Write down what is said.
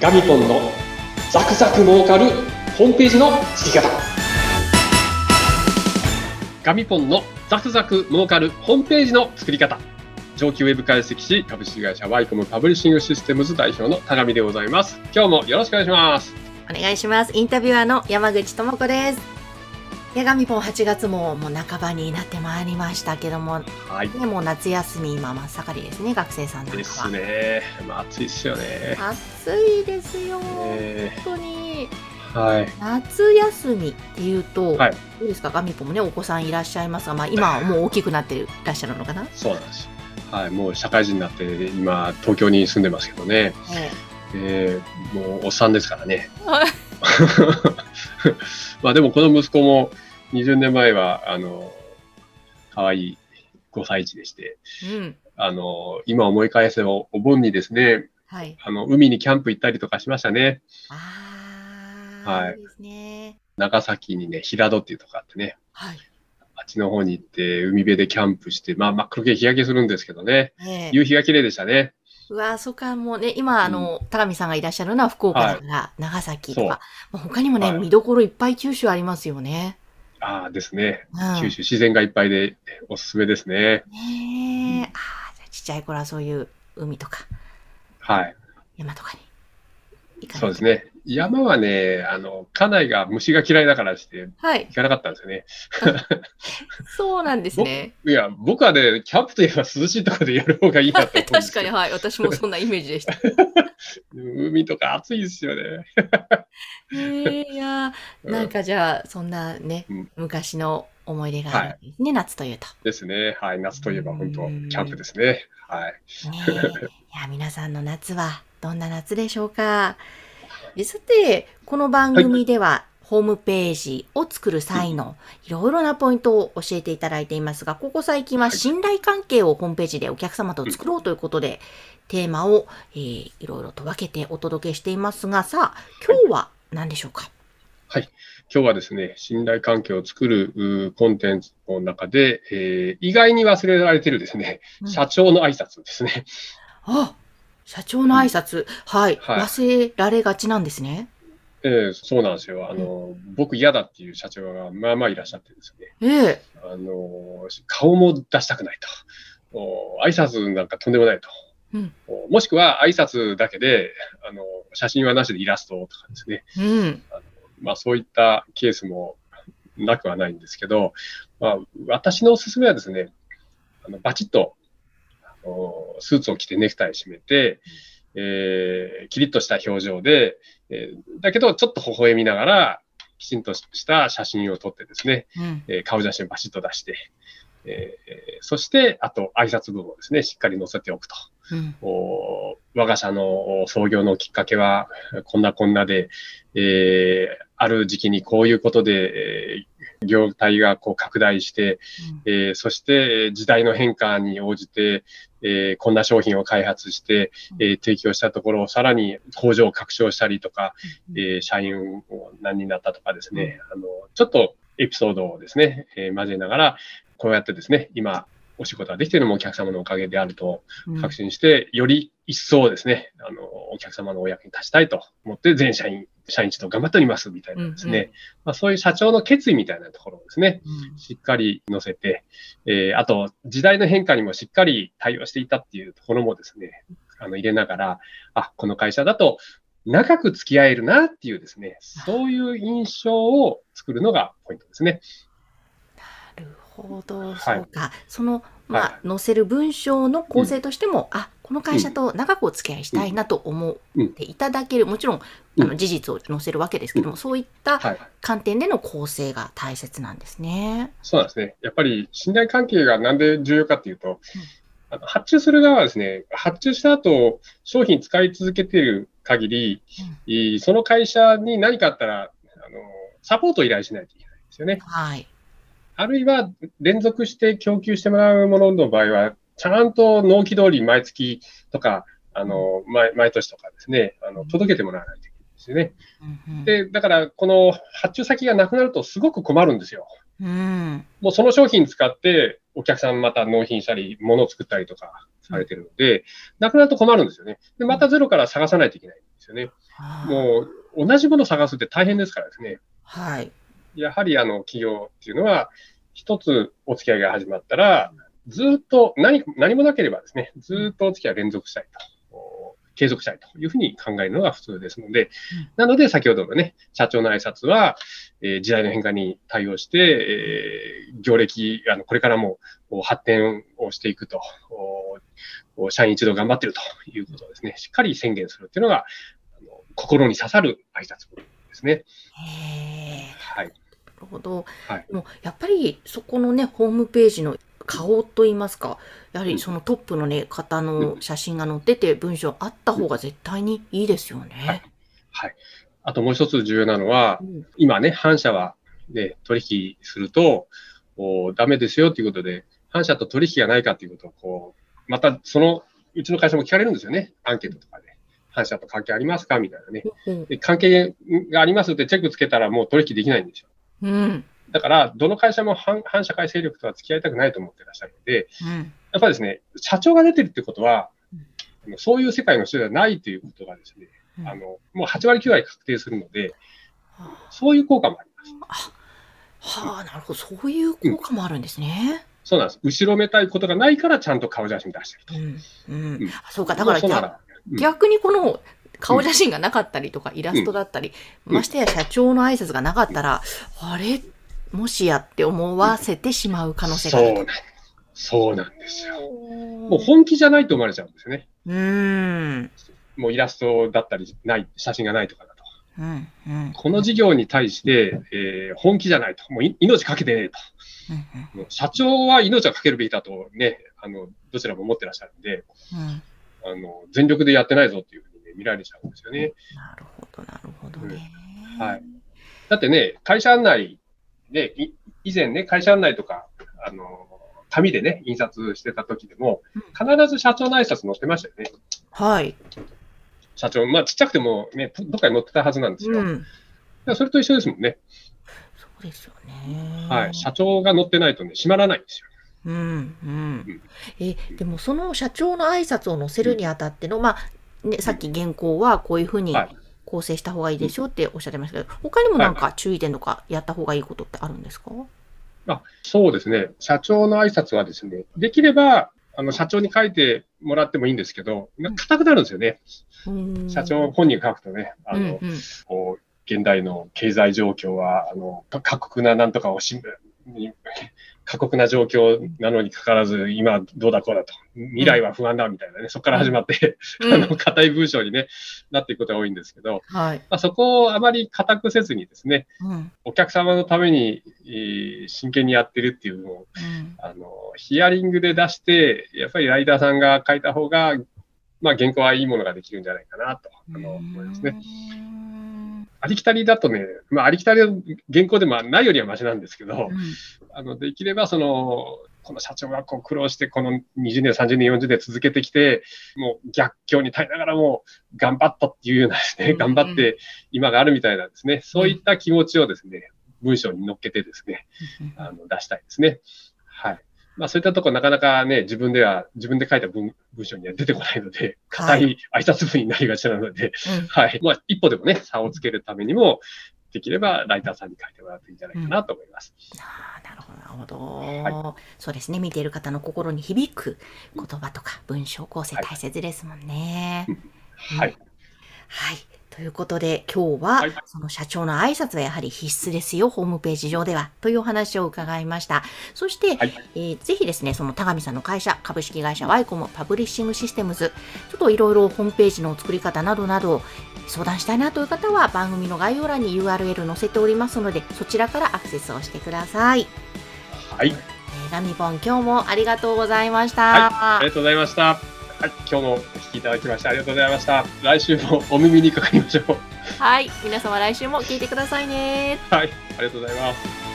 ガミポンのザクザク儲かるホームページの作り方ガミポンのザクザク儲かるホームページの作り方上級ウェブ解析士株式会社ワイコムパブリッシングシステムズ代表の田上でございます今日もよろしくお願いしますお願いします。インタビュアーの山口智子です。や、ガミポン8月ももう半ばになってまいりましたけども、はい。ね、もう夏休み今真っ盛りですね、学生さんなんかは。ですね。まあ暑いっすよね。暑いですよ、え本当に。ーはい。夏休みっていうと、はい。どうですか、ガミポンもね、お子さんいらっしゃいますが、まあ今はもう大きくなっていらっしゃるのかな？そうなんですはいもう社会人になって今東京に住んでますけどね。ええ。ーもうおっさんですからね。まあでもこの息子も20年前は、あの、可愛い5歳児でして、うん。あの、今思い返せばお盆にですね、はい。あの、海にキャンプ行ったりとかしましたね。はいいいですね。長崎にね、平戸っていうとこあってね、はい。あっちの方に行って海辺でキャンプして、まあ真っ黒け日焼けするんですけどね、ええ夕日が綺麗でしたね。うわそっか、もうね、今、あの、高見さんがいらっしゃるのは福岡だから、長崎とか、まあ他にもね、はい見どころいっぱい九州ありますよね。ああですね、うん、九州自然がいっぱいでおすすめですね。ねえ、ああ、じゃあちっちゃい頃はそういう海とかはい。山とかに行かそうです。ね。山はね、あの、家内が虫が嫌いだからしてはい行。かなかったんですよね。そうなんですね。いや、僕はね、キャンプといえば涼しいところでやる方がいいなと思うんです 確かに。はい。私もそんなイメージでした。海とか暑いですよね。へえいやーなんかじゃあ、そんなね、うん昔の思い出があるんですね、夏というと。ですね。はい。夏といえば本当うんキャンプですね。はい。ねえ。いや、皆さんの夏はどんな夏でしょうか？でさて、この番組では、ホームページを作る際のいろいろなポイントを教えていただいていますが、ここ最近は信頼関係をホームページでお客様と作ろうということで、テーマを、えーいろいろと分けてお届けしていますが、さあ、今日は何でしょうか？今日はですね、信頼関係を作るコンテンツの中で、えー意外に忘れられているですね、うん。社長の挨拶ですね。あ、社長の挨拶、はい、はい忘れられがちなんですね。えーそうなんですよ。あの、僕嫌だっていう社長がまあまあいらっしゃってですね。ええあの、顔も出したくないと。お挨拶なんかとんでもないと。うんおもしくは挨拶だけで、あの、写真はなしでイラストとかですね。うん。まあそういったケースもなくはないんですけど、まあ私のおすすめはですね、あのバチッと、あのスーツを着てネクタイ締めて、えーキリッとした表情で、えーだけどちょっと微笑みながら、きちんとした写真を撮ってですね、うん。えー顔写真をバシッと出して、えーそして、あと挨拶部分をですね、しっかり載せておくと。うん。お我が社のお創業のきっかけは、こんなこんなで、えーある時期にこういうことで、えー業態がこう拡大して、えーそしてえー時代の変化に応じて、えーこんな商品を開発して、えー提供したところをさらに工場を拡張したりとか、うんえー社員を何人だったとかですね、あの、ちょっとエピソードをですね、えー交えながら、こうやってですね、今、お仕事ができているのもお客様のおかげであるとうん。確信して、より一層ですね、あの、お客様のお役に立ちたいと思って、全社員、社員一同頑張っておりますみたいなですね、うんうん。まあ、そういう社長の決意みたいなところをですね、うん。しっかり載せて、えーあと、時代の変化にもしっかり対応していたっていうところもですね、あの、入れながら、あ、この会社だと、長く付き合えるなっていうですね、そういう印象を作るのがポイントですね。なるほど、はいそうか。その、まはあ、載せる文章の構成としても、あ、この会社と長くお付き合いしたいなと思っていただける、もちろん、あの、うん事実を載せるわけですけども、そういったはい。観点での構成が大切なんですね。そうなんですね。やっぱり信頼関係がなんで重要かっていうと、あの発注する側はですね、発注した後、商品使い続けている限り、いいその会社に何かあったら、あの、サポートを依頼しないといけないんですよね。はい。あるいは、連続して供給してもらうものの場合は、ちゃんと納期通り毎月とか、あの、毎毎年とかですね、あの、届けてもらわないといけないんですよね。うんうん、で、だから、この発注先がなくなるとすごく困るんですよ。うん。もうその商品使って、お客さんまた納品したり、物を作ったりとかされてるので、なくなると困るんですよね。で、またゼロから探さないといけないんですよね。もう同じものを探すって大変ですからですね。はい。やはりあの企業っていうのは、一つお付き合いが始まったら、ずっと何何もなければですね、ずっとお付き合い連続したいと、継続したいというふうに考えるのが普通ですので、なので先ほどのね、社長の挨拶は、えー時代の変化に対応して、えー業歴、あのこれからも発展をしていくと、お社員一同頑張ってるということをですね、しっかり宣言するっていうのが、あの心に刺さる挨拶ですね。はい。なるほど。はいでもやっぱりそこのね、ホームページの顔といいますか、やはりそのトップのね、方の写真が載ってて、文章あった方が絶対にいいですよね。はい。あともう一つ重要なのはう、ん今ね、反社は、ね、取引すると、おダメですよということで、反社と取引がないかということを、こう、またその、うちの会社も聞かれるんですよね。アンケートとかで。反社と関係ありますか？みたいなね。うんで関係がありますってチェックつけたらもう取引できないんですよ。うん。だから、どの会社も反反社会勢力とは付き合いたくないと思ってらっしゃるので、うん。やっぱりですね、社長が出てるってことは、あのそういう世界の人ではないということがですね、うんあの、もう8割9割確定するので、そういう効果もあります。はあ、なるほど。そういう効果もあるんですね。そうなんです。後ろめたいことがないから、ちゃんと顔写真出してると。うん。うんそうか、だから逆にこの顔写真がなかったりとか、イラストだったり、うんましてや社長の挨拶がなかったら、あれ？もしやって思わせてしまう可能性があるそうなんそうなんですよ。と。もう本気じゃないと思われちゃうんですよね。うーん。もうイラストだったりない、写真がないとかだと。うん。うん。この事業に対して、えー本気じゃないと。もうい命かけてねえと。うん。もう社長は命をかけるべきだとね、あの、どちらも思ってらっしゃるんで、うん。あの、全力でやってないぞっていうふうに、ね、見られちゃうんですよね。なるほど、なるほどね。はい。だってね、会社案内で、い以前ね、会社案内とか、あの、紙でね、印刷してた時でも、必ず社長の挨拶載ってましたよね。はい。社長、まあちっちゃくてもね、どどっかに載ってたはずなんですよ。うん。らそれと一緒ですもんね。そうですよね。はい。社長が載ってないとね、閉まらないんですよ。うん、ううんん。え、でもその社長の挨拶を載せるにあたっての、まあ、ね、さっき原稿はこういうふうにはい。構成した方がいいでしょっておっしゃってましたけど、他にもなんか注意点とかやった方がいいことってあるんですか？あそうですね。社長の挨拶はですね、できれば、あの、社長に書いてもらってもいいんですけど、硬くなるんですよね。うん。社長本人が書くとね、あの、うんうん。こう、現代の経済状況は、あの、か過酷ななんとかをし、に過酷な状況なのにかかわらず、今どうだこうだと。未来は不安だみたいなね、そこから始まって、うん あの、硬い文章にね、なっていくことが多いんですけど、はい。まあ、そこをあまり硬くせずにですね、うん。お客様のために、えー真剣にやってるっていうのを、うん。あの、ヒアリングで出して、やっぱりライターさんが書いた方が、まあ、原稿はいいものができるんじゃないかなと、あの、思いますね。うん。ありきたりだとね、まあ、ありきたりの原稿でもないよりはマシなんですけど、あの、できればその、この社長がこう苦労して、この20年、30年、40年続けてきて、もう逆境に耐えながらも頑張ったっていうようなですね、うん頑張って今があるみたいなですね、そういった気持ちをですね、文章に乗っけてですね、あの出したいですね。はい。まあそういったところなかなかね、自分では、自分で書いた文文章には出てこないので、硬い挨拶文になりがちなので、うんはい。まあ一歩でもね、差をつけるためにも、できればライターさんに書いてもらうといいんじゃないかなと思います。ああ、なるほど、なるほど、そうですね。見ている方の心に響く言葉とか文章構成はい大切ですもんね。はい。はい。ということで、今日は、はいその社長の挨拶はやはり必須ですよ、ホームページ上では、というお話を伺いました。そして、はいえーぜひですね、その田上さんの会社、株式会社ワイコムパブリッシングシステムズ、ちょっといろいろホームページの作り方などなど、相談したいなという方は、番組の概要欄に URL 載せておりますので、そちらからアクセスをしてください。はい。えーラミポン、今日もありがとうございました。はい。ありがとうございました。はい。今日もお聞きいただきましてありがとうございました。来週もお耳にかかりましょう。はい、皆様来週も聞いてくださいね。はい。ありがとうございます。